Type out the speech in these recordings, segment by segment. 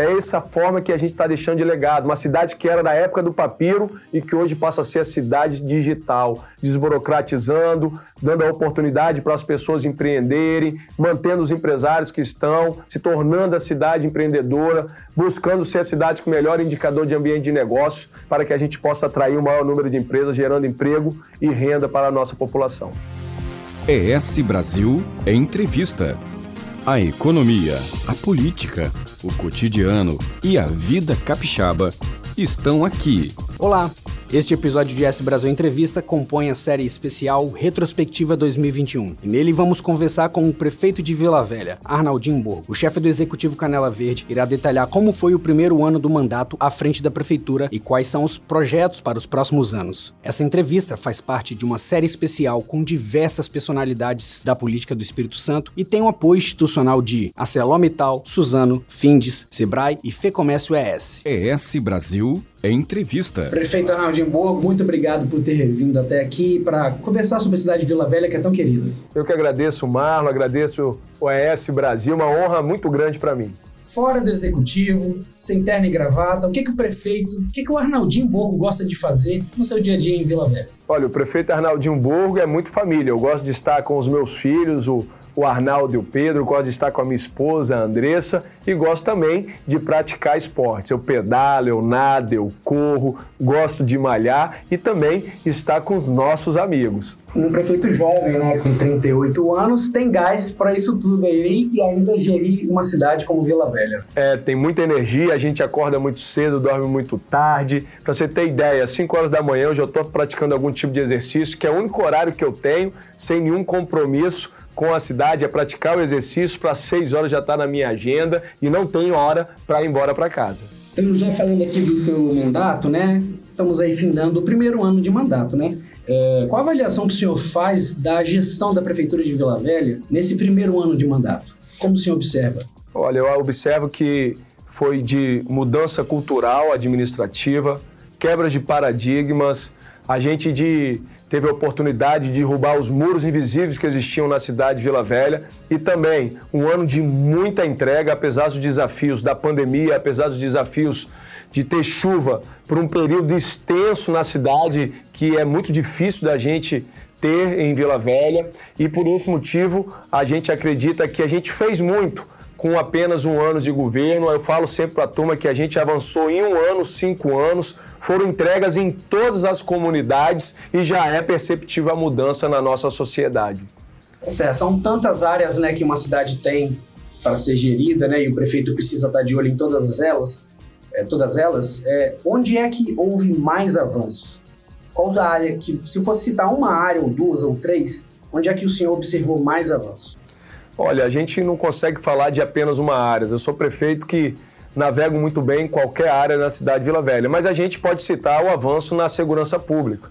É essa forma que a gente está deixando de legado. Uma cidade que era da época do papiro e que hoje passa a ser a cidade digital, desburocratizando, dando a oportunidade para as pessoas empreenderem, mantendo os empresários que estão, se tornando a cidade empreendedora, buscando ser a cidade com o melhor indicador de ambiente de negócio para que a gente possa atrair o maior número de empresas, gerando emprego e renda para a nossa população. ES Brasil Entrevista. A economia, a política, o cotidiano e a vida capixaba estão aqui. Olá! Este episódio de S Brasil Entrevista compõe a série especial Retrospectiva 2021. E nele vamos conversar com o prefeito de Vila Velha, Arnaldinho Borgo. O chefe do executivo Canela Verde irá detalhar como foi o primeiro ano do mandato à frente da prefeitura e quais são os projetos para os próximos anos. Essa entrevista faz parte de uma série especial com diversas personalidades da política do Espírito Santo e tem o apoio institucional de ArcelorMittal, Suzano, Findes, Sebrae e Fecomércio ES. ES Brasil Entrevista. Prefeito Arnaldinho Borgo, muito obrigado por ter vindo até aqui para conversar sobre a cidade de Vila Velha, que é tão querida. Eu que agradeço o Marlon, agradeço o ES Brasil, uma honra muito grande para mim. Fora do executivo, sem terno e gravata, o que, que o prefeito, o que, que o Arnaldinho Borgo gosta de fazer no seu dia a dia em Vila Velha? Olha, o prefeito Arnaldinho Borgo é muito família. Eu gosto de estar com os meus filhos, o o Arnaldo e o Pedro, gosto de estar com a minha esposa, a Andressa, e gosto também de praticar esportes. Eu pedalo, eu nado, eu corro, gosto de malhar e também estar com os nossos amigos. Um prefeito jovem, né, com 38 anos, tem gás para isso tudo aí e ainda gerir uma cidade como Vila Velha. É, tem muita energia, a gente acorda muito cedo, dorme muito tarde. Para você ter ideia, às 5 horas da manhã eu já estou praticando algum tipo de exercício, que é o único horário que eu tenho, sem nenhum compromisso com a cidade é praticar o exercício, para seis horas já está na minha agenda e não tenho hora para ir embora para casa. Estamos já falando aqui do seu mandato, né? Estamos aí findando o primeiro ano de mandato, né? É, qual a avaliação que o senhor faz da gestão da Prefeitura de Vila Velha nesse primeiro ano de mandato? Como o senhor observa? Olha, eu observo que foi de mudança cultural, administrativa, quebra de paradigmas, a gente de teve a oportunidade de derrubar os muros invisíveis que existiam na cidade de Vila Velha e também um ano de muita entrega, apesar dos desafios da pandemia, apesar dos desafios de ter chuva por um período extenso na cidade que é muito difícil da gente ter em Vila Velha e por esse motivo a gente acredita que a gente fez muito com apenas um ano de governo. Eu falo sempre para a turma que a gente avançou em um ano, cinco anos, foram entregas em todas as comunidades e já é perceptível a mudança na nossa sociedade. São tantas áreas né, que uma cidade tem para ser gerida, né, e o prefeito precisa estar de olho em todas elas. É, todas elas. É, onde é que houve mais avanços? Qual da área que, se fosse citar uma área ou duas ou três, onde é que o senhor observou mais avanços? Olha, a gente não consegue falar de apenas uma área. Eu sou prefeito que navego muito bem em qualquer área na cidade de Vila Velha, mas a gente pode citar o avanço na segurança pública.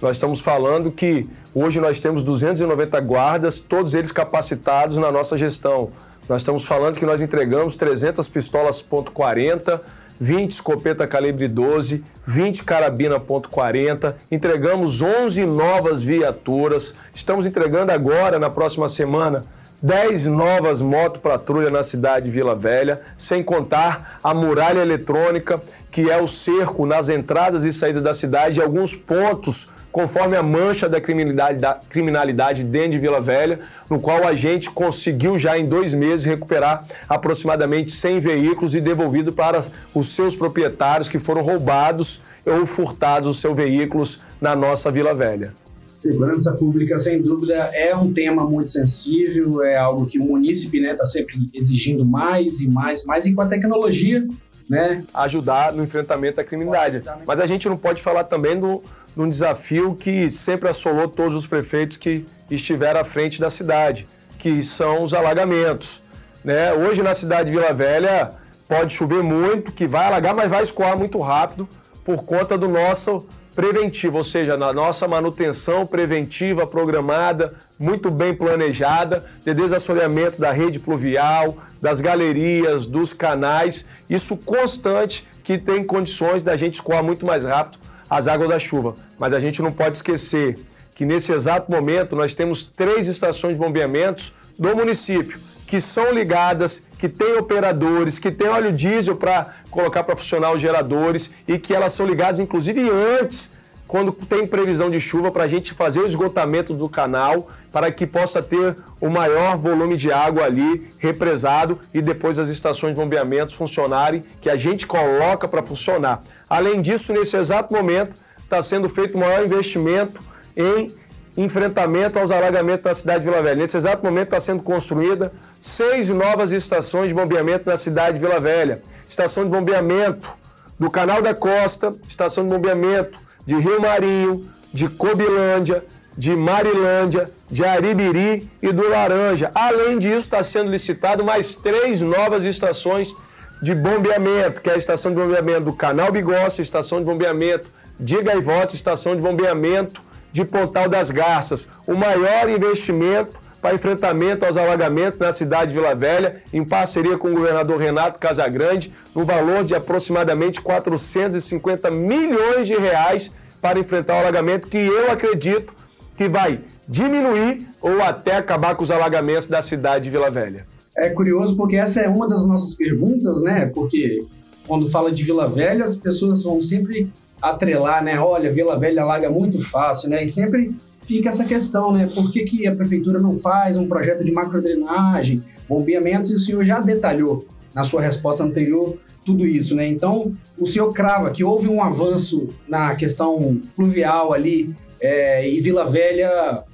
Nós estamos falando que hoje nós temos 290 guardas, todos eles capacitados na nossa gestão. Nós estamos falando que nós entregamos 300 pistolas .40, 20 escopeta calibre 12, 20 carabina .40, entregamos 11 novas viaturas, estamos entregando agora, na próxima semana, 10 novas moto patrulha na cidade de Vila Velha, sem contar a muralha eletrônica, que é o cerco nas entradas e saídas da cidade e alguns pontos conforme a mancha da criminalidade, da criminalidade dentro de Vila Velha, no qual a gente conseguiu já em dois meses recuperar aproximadamente 100 veículos e devolvido para os seus proprietários que foram roubados ou furtados os seus veículos na nossa Vila Velha. Segurança pública, sem dúvida, é um tema muito sensível, é algo que o munícipe está né, tá sempre exigindo mais e mais, mais e com a tecnologia, né? Ajudar no enfrentamento da criminalidade. Mas a gente não pode falar também do, de um desafio que sempre assolou todos os prefeitos que estiveram à frente da cidade, que são os alagamentos. Né? Hoje na cidade de Vila Velha pode chover muito, que vai alagar, mas vai escoar muito rápido por conta do nosso preventiva, ou seja, na nossa manutenção preventiva programada, muito bem planejada, de desassoreamento da rede pluvial, das galerias, dos canais, isso constante que tem condições da gente escoar muito mais rápido as águas da chuva. Mas a gente não pode esquecer que nesse exato momento nós temos três estações de bombeamentos do município, que são ligadas, que têm operadores, que têm óleo diesel para colocar para funcionar os geradores e que elas são ligadas, inclusive, antes quando tem previsão de chuva, para a gente fazer o esgotamento do canal, para que possa ter o maior volume de água ali represado e depois as estações de bombeamento funcionarem, que a gente coloca para funcionar. Além disso, nesse exato momento, está sendo feito o maior investimento em enfrentamento aos alagamentos da cidade de Vila Velha. Nesse exato momento está sendo construída seis novas estações de bombeamento na cidade de Vila Velha. Estação de bombeamento do Canal da Costa, estação de bombeamento de Rio Marinho, de Cobilândia, de Marilândia, de Aribiri e do Laranja. Além disso, está sendo licitado mais três novas estações de bombeamento, que é a estação de bombeamento do Canal Bigossi, estação de bombeamento de Gaivota, estação de bombeamento de Pontal das Garças. O maior investimento para enfrentamento aos alagamentos na cidade de Vila Velha, em parceria com o governador Renato Casagrande, no valor de aproximadamente 450 milhões de reais para enfrentar o alagamento, que eu acredito que vai diminuir ou até acabar com os alagamentos da cidade de Vila Velha. É curioso porque essa é uma das nossas perguntas, né? Porque quando fala de Vila Velha, as pessoas vão sempre atrelar, né? Olha, Vila Velha alaga muito fácil, né? E sempre fica essa questão, né? Por que, que a prefeitura não faz um projeto de macrodrenagem, bombeamento? E o senhor já detalhou na sua resposta anterior tudo isso, né? Então, o senhor crava que houve um avanço na questão pluvial ali é, e Vila Velha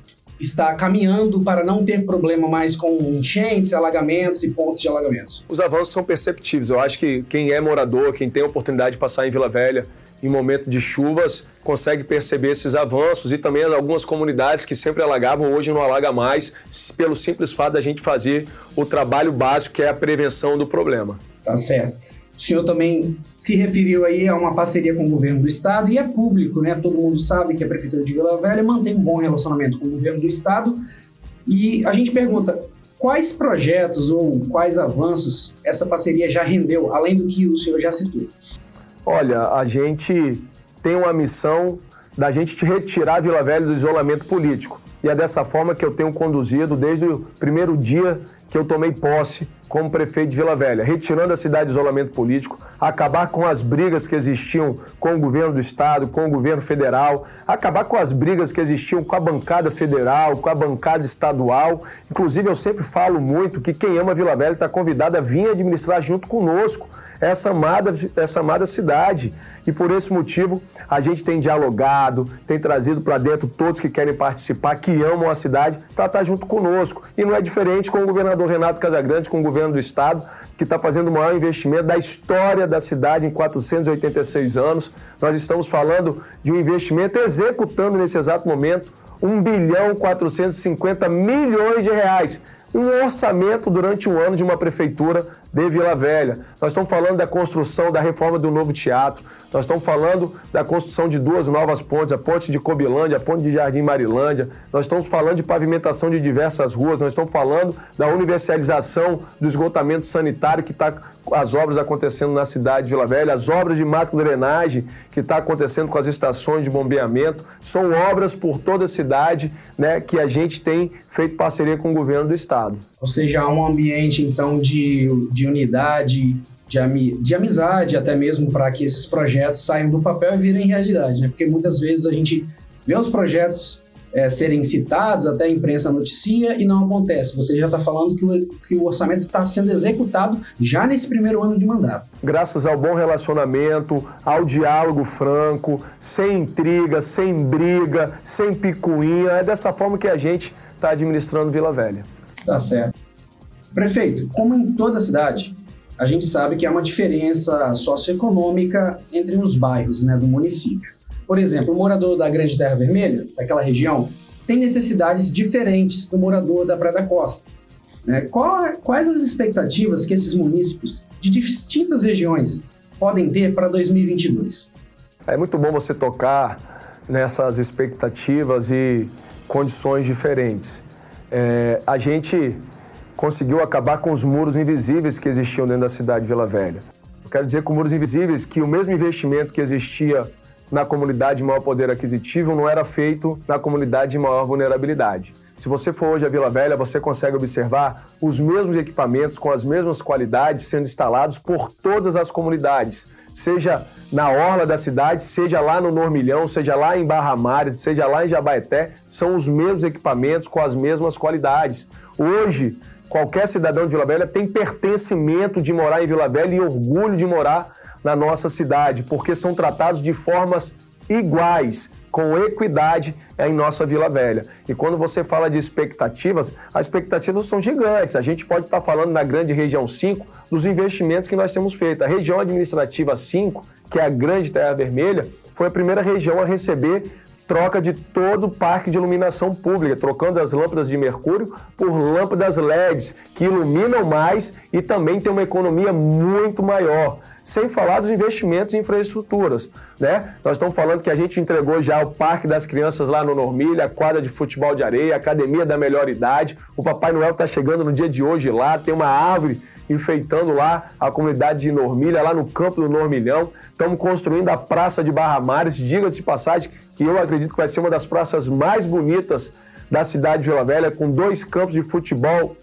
está caminhando para não ter problema mais com enchentes, alagamentos e pontos de alagamentos? Os avanços são perceptíveis. Eu acho que quem é morador, quem tem a oportunidade de passar em Vila Velha, em momento de chuvas, consegue perceber esses avanços e também algumas comunidades que sempre alagavam, hoje não alaga mais, pelo simples fato da gente fazer o trabalho básico que é a prevenção do problema. Tá certo. O senhor também se referiu aí a uma parceria com o governo do estado e é público, né? Todo mundo sabe que a prefeitura de Vila Velha mantém um bom relacionamento com o governo do estado e a gente pergunta quais projetos ou quais avanços essa parceria já rendeu, além do que o senhor já citou. Olha, a gente tem uma missão da gente te retirar Vila Velha do isolamento político. E é dessa forma que eu tenho conduzido desde o primeiro dia que eu tomei posse como prefeito de Vila Velha, retirando a cidade de isolamento político, acabar com as brigas que existiam com o governo do estado, com o governo federal, acabar com as brigas que existiam com a bancada federal, com a bancada estadual. Inclusive, eu sempre falo muito que quem ama Vila Velha está convidado a vir administrar junto conosco essa amada, essa amada cidade. E por esse motivo, a gente tem dialogado, tem trazido para dentro todos que querem participar, que amam a cidade, para estar tá junto conosco. E não é diferente com o governador Renato Casagrande, com o governo do estado, que está fazendo o maior investimento da história da cidade em 486 anos. Nós estamos falando de um investimento executando nesse exato momento 1 bilhão 450 milhões de reais. Um orçamento durante um ano de uma prefeitura de Vila Velha. Nós estamos falando da construção, da reforma do novo teatro. Nós estamos falando da construção de duas novas pontes, a ponte de Cobilândia, a ponte de Jardim Marilândia. Nós estamos falando de pavimentação de diversas ruas. Nós estamos falando da universalização do esgotamento sanitário que está as obras acontecendo na cidade de Vila Velha, as obras de macro-drenagem que está acontecendo com as estações de bombeamento. São obras por toda a cidade né, que a gente tem feito parceria com o governo do estado. Ou seja, há um ambiente então de, de unidade, de, ami, de amizade, até mesmo para que esses projetos saiam do papel e virem realidade, né? Porque muitas vezes a gente vê os projetos é, serem citados, até a imprensa noticia e não acontece. Você já está falando que o, que o orçamento está sendo executado já nesse primeiro ano de mandato. Graças ao bom relacionamento, ao diálogo franco, sem intriga, sem briga, sem picuinha, é dessa forma que a gente está administrando Vila Velha. Tá certo. Prefeito, como em toda cidade, a gente sabe que há uma diferença socioeconômica entre os bairros né, do município. Por exemplo, o morador da Grande Terra Vermelha, daquela região, tem necessidades diferentes do morador da Praia da Costa. Né? Quais as expectativas que esses municípios de distintas regiões podem ter para 2022? É muito bom você tocar nessas expectativas e condições diferentes. É, a gente conseguiu acabar com os muros invisíveis que existiam dentro da cidade de Vila Velha. Eu quero dizer com muros invisíveis que o mesmo investimento que existia na comunidade de maior poder aquisitivo não era feito na comunidade de maior vulnerabilidade. Se você for hoje a Vila Velha, você consegue observar os mesmos equipamentos com as mesmas qualidades sendo instalados por todas as comunidades, seja na orla da cidade, seja lá no Normilhão, seja lá em Barra Mares, seja lá em Jabaeté, são os mesmos equipamentos com as mesmas qualidades. Hoje, qualquer cidadão de Vila Velha tem pertencimento de morar em Vila Velha e orgulho de morar na nossa cidade, porque são tratados de formas iguais com equidade em nossa Vila Velha. E quando você fala de expectativas, as expectativas são gigantes. A gente pode estar falando na grande região 5 dos investimentos que nós temos feito. A região administrativa 5, que é a grande Terra Vermelha, foi a primeira região a receber troca de todo o parque de iluminação pública, trocando as lâmpadas de mercúrio por lâmpadas LEDs, que iluminam mais e também tem uma economia muito maior sem falar dos investimentos em infraestruturas. Né? Nós estamos falando que a gente entregou já o Parque das Crianças lá no Normilha, a quadra de futebol de areia, a Academia da Melhor Idade. O Papai Noel está chegando no dia de hoje lá, tem uma árvore enfeitando lá a comunidade de Normilha, lá no campo do Normilhão. Estamos construindo a Praça de Barra Mares, diga-se de passagem, que eu acredito que vai ser uma das praças mais bonitas da cidade de Vila Velha, com dois campos de futebol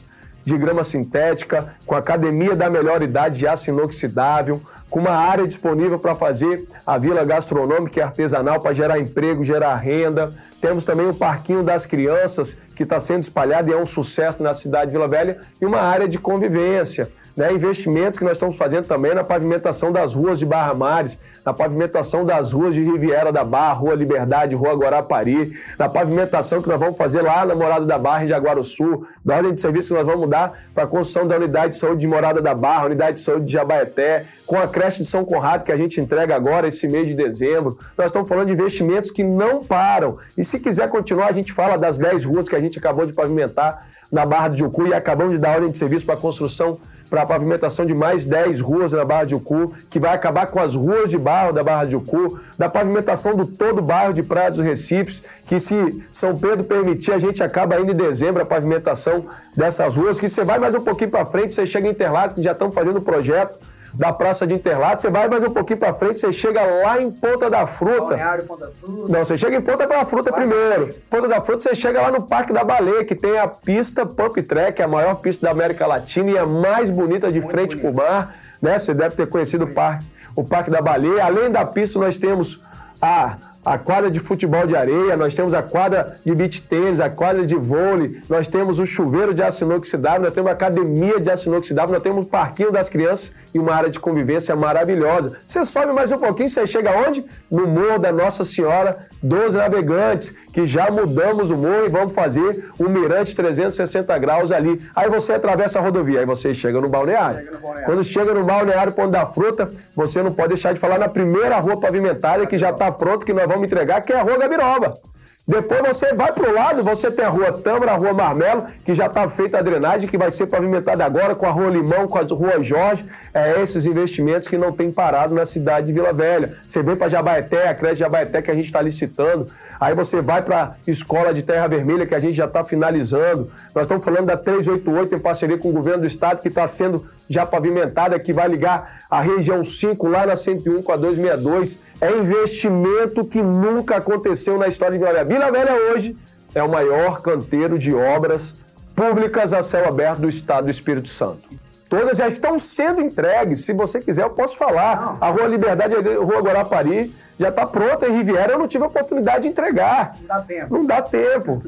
de grama sintética, com academia da melhor idade de aço inoxidável, com uma área disponível para fazer a vila gastronômica e artesanal para gerar emprego, gerar renda. Temos também o Parquinho das Crianças, que está sendo espalhado e é um sucesso na cidade de Vila Velha, e uma área de convivência né, investimentos que nós estamos fazendo também na pavimentação das ruas de Barra Mares, na pavimentação das ruas de Riviera da Barra, Rua Liberdade, Rua Guarapari, na pavimentação que nós vamos fazer lá na Morada da Barra, em Jaguaru Sul, da ordem de serviço que nós vamos mudar para a construção da unidade de saúde de Morada da Barra, unidade de saúde de Jabaeté, com a creche de São Conrado que a gente entrega agora esse mês de dezembro. Nós estamos falando de investimentos que não param. E se quiser continuar, a gente fala das 10 ruas que a gente acabou de pavimentar na Barra de Jucu e acabamos de dar ordem de serviço para a construção para a pavimentação de mais 10 ruas na Barra de Ucu, que vai acabar com as ruas de barro da Barra de Ucu, da pavimentação do todo o bairro de Praia dos Recifes, que se São Pedro permitir, a gente acaba ainda em dezembro a pavimentação dessas ruas, que você vai mais um pouquinho para frente, você chega em Interlagos, que já estamos fazendo o projeto da Praça de Interlagos, você vai mais um pouquinho para frente, você chega lá em Ponta da Fruta. Balneário Ponta Fruta. Não, você chega em Ponta da Fruta vai. primeiro. Ponta da Fruta, você chega lá no Parque da Baleia, que tem a pista Pump Track, a maior pista da América Latina e a mais bonita de Muito frente para o mar. Né? Você deve ter conhecido o parque, o Parque da Baleia. Além da pista, nós temos a a quadra de futebol de areia, nós temos a quadra de beach tênis, a quadra de vôlei, nós temos o chuveiro de aço inoxidável, nós temos a academia de aço inoxidável, nós temos o parquinho das crianças e uma área de convivência maravilhosa. Você sobe mais um pouquinho, você chega onde? No Morro da Nossa Senhora dos Navegantes, que já mudamos o morro e vamos fazer um mirante 360 graus ali. Aí você atravessa a rodovia, aí você chega no balneário. Chega no balneário. Quando chega no balneário Ponto da Fruta, você não pode deixar de falar na primeira rua pavimentada que já está pronto, que nós vamos entregar, que é a Rua Gabiroba. Depois você vai para o lado, você tem a Rua Tâmara, a Rua Marmelo, que já está feita a drenagem, que vai ser pavimentada agora com a Rua Limão, com a Rua Jorge. É esses investimentos que não tem parado na cidade de Vila Velha. Você vem para Jabaeté, a creche Jabaeté que a gente está licitando. Aí você vai para a Escola de Terra Vermelha, que a gente já está finalizando. Nós estamos falando da 388 em parceria com o governo do estado, que está sendo já pavimentada, que vai ligar a região 5 lá na 101 com a 262. É investimento que nunca aconteceu na história de Vila Velha. Vila Velha hoje é o maior canteiro de obras públicas a céu aberto do estado do Espírito Santo. Todas já estão sendo entregues. Se você quiser, eu posso falar. A Rua Liberdade, a Rua Guarapari, já está pronta. Em Riviera, eu não tive a oportunidade de entregar. Não dá tempo. Não dá tempo.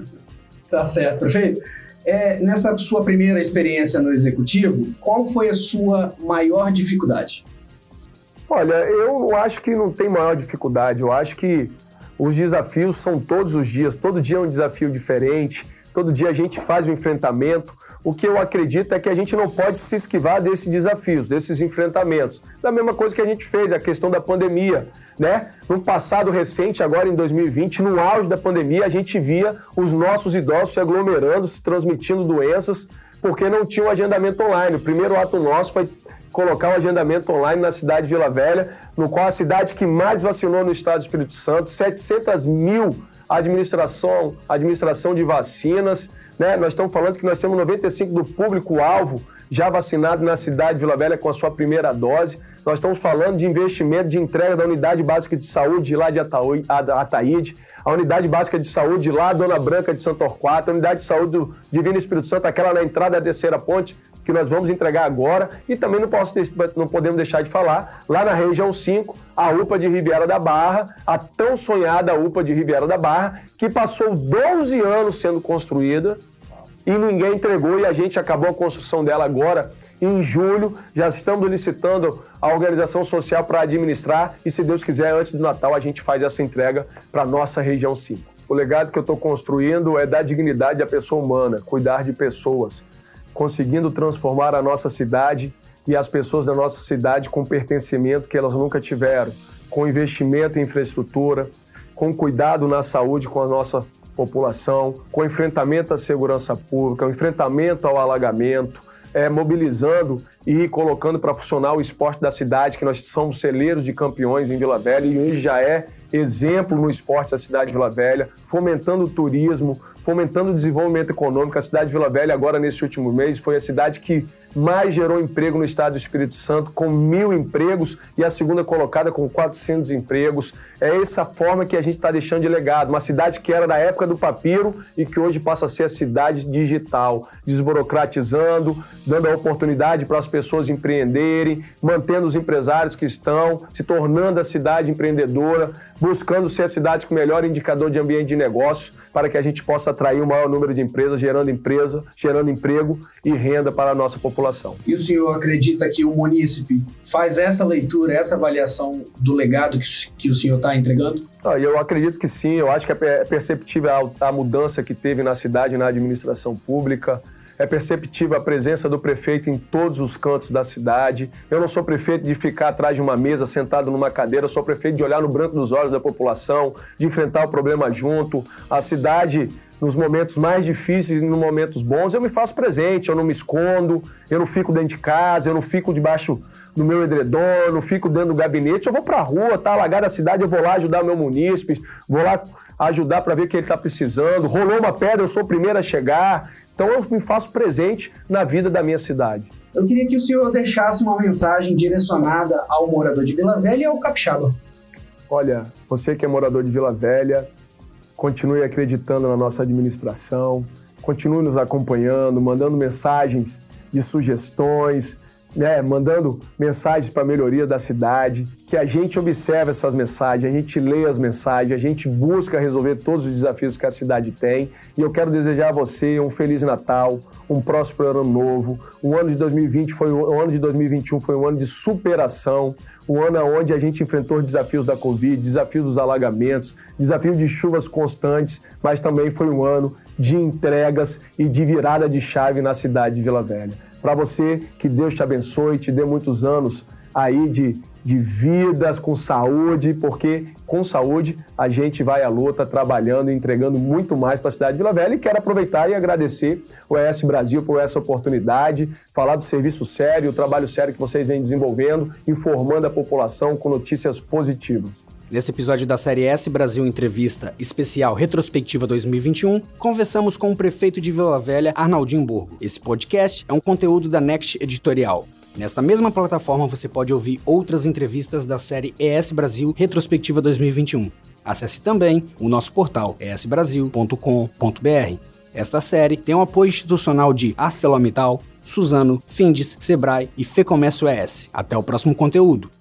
tá certo, prefeito. É, nessa sua primeira experiência no executivo, qual foi a sua maior dificuldade? Olha, eu acho que não tem maior dificuldade. Eu acho que os desafios são todos os dias. Todo dia é um desafio diferente. Todo dia a gente faz um enfrentamento. O que eu acredito é que a gente não pode se esquivar desses desafios, desses enfrentamentos. Da mesma coisa que a gente fez, a questão da pandemia, né? No passado recente, agora em 2020, no auge da pandemia, a gente via os nossos idosos se aglomerando, se transmitindo doenças, porque não tinha um agendamento online. O primeiro ato nosso foi colocar o um agendamento online na cidade de Vila Velha, no qual a cidade que mais vacinou no estado do Espírito Santo, 700 mil administração, administração de vacinas, né? Nós estamos falando que nós temos 95 do público-alvo já vacinado na cidade de Vila Velha com a sua primeira dose. Nós estamos falando de investimento de entrega da unidade básica de saúde lá de Ataíde, a unidade básica de saúde lá, Dona Branca de Santo Torquato, a unidade de saúde do Divino Espírito Santo, aquela na entrada da terceira ponte, que nós vamos entregar agora. E também não, posso, não podemos deixar de falar, lá na região 5, a UPA de Riviera da Barra, a tão sonhada UPA de Riviera da Barra, que passou 12 anos sendo construída e ninguém entregou e a gente acabou a construção dela agora em julho. Já estamos licitando a organização social para administrar e, se Deus quiser, antes do Natal a gente faz essa entrega para nossa região 5. O legado que eu estou construindo é dar dignidade à pessoa humana, cuidar de pessoas, conseguindo transformar a nossa cidade e as pessoas da nossa cidade com pertencimento que elas nunca tiveram, com investimento em infraestrutura, com cuidado na saúde com a nossa população, com enfrentamento à segurança pública, enfrentamento ao alagamento, é, mobilizando e colocando para funcionar o esporte da cidade, que nós somos celeiros de campeões em Vila Velha e hoje já é exemplo no esporte da cidade de Vila Velha, fomentando o turismo, fomentando o desenvolvimento econômico. A cidade de Vila Velha, agora nesse último mês, foi a cidade que mais gerou emprego no estado do Espírito Santo, com mil empregos, e a segunda colocada com 400 empregos. É essa forma que a gente está deixando de legado. Uma cidade que era da época do papiro e que hoje passa a ser a cidade digital, desburocratizando, dando a oportunidade para as pessoas empreenderem, mantendo os empresários que estão, se tornando a cidade empreendedora, buscando ser a cidade com o melhor indicador de ambiente de negócio, para que a gente possa atrair o maior número de empresas, gerando empresa, gerando emprego e renda para a nossa população. E o senhor acredita que o munícipe faz essa leitura, essa avaliação do legado que, que o senhor está entregando? Ah, eu acredito que sim, eu acho que é perceptível a, a mudança que teve na cidade, na administração pública. É perceptível a presença do prefeito em todos os cantos da cidade. Eu não sou prefeito de ficar atrás de uma mesa, sentado numa cadeira, eu sou prefeito de olhar no branco dos olhos da população, de enfrentar o problema junto. A cidade nos momentos mais difíceis e nos momentos bons, eu me faço presente, eu não me escondo, eu não fico dentro de casa, eu não fico debaixo do meu edredom, eu não fico dentro do gabinete, eu vou pra rua, tá alagada a cidade, eu vou lá ajudar meu munícipe, vou lá ajudar para ver o que ele está precisando. Rolou uma pedra, eu sou o primeiro a chegar. Então eu me faço presente na vida da minha cidade. Eu queria que o senhor deixasse uma mensagem direcionada ao morador de Vila Velha e ao capixaba. Olha, você que é morador de Vila Velha, continue acreditando na nossa administração, continue nos acompanhando, mandando mensagens de sugestões, né, mandando mensagens para a melhoria da cidade, que a gente observe essas mensagens, a gente lê as mensagens, a gente busca resolver todos os desafios que a cidade tem. E eu quero desejar a você um feliz Natal, um próspero ano novo. O ano de 2020 foi o ano de 2021 foi um ano de superação, um ano onde a gente enfrentou desafios da Covid, desafios dos alagamentos, desafio de chuvas constantes, mas também foi um ano de entregas e de virada de chave na cidade de Vila Velha. Para você, que Deus te abençoe, te dê muitos anos aí de, de vidas com saúde, porque com saúde a gente vai à luta trabalhando e entregando muito mais para a cidade de Vila Velha. E quero aproveitar e agradecer o ES Brasil por essa oportunidade, falar do serviço sério, o trabalho sério que vocês vêm desenvolvendo, informando a população com notícias positivas. Nesse episódio da série S Brasil Entrevista Especial Retrospectiva 2021, conversamos com o prefeito de Vila Velha, Arnaldinho Borgo. Esse podcast é um conteúdo da Next Editorial. Nesta mesma plataforma você pode ouvir outras entrevistas da série ES Brasil Retrospectiva 2021. Acesse também o nosso portal esbrasil.com.br. Esta série tem o apoio institucional de ArcelorMittal, Suzano, Findes, Sebrae e Fecomércio ES. Até o próximo conteúdo.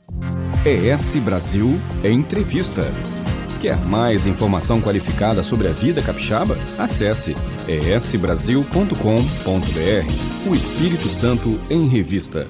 ES Brasil Entrevista. Quer mais informação qualificada sobre a vida capixaba? Acesse esbrasil.com.br. O Espírito Santo em Revista.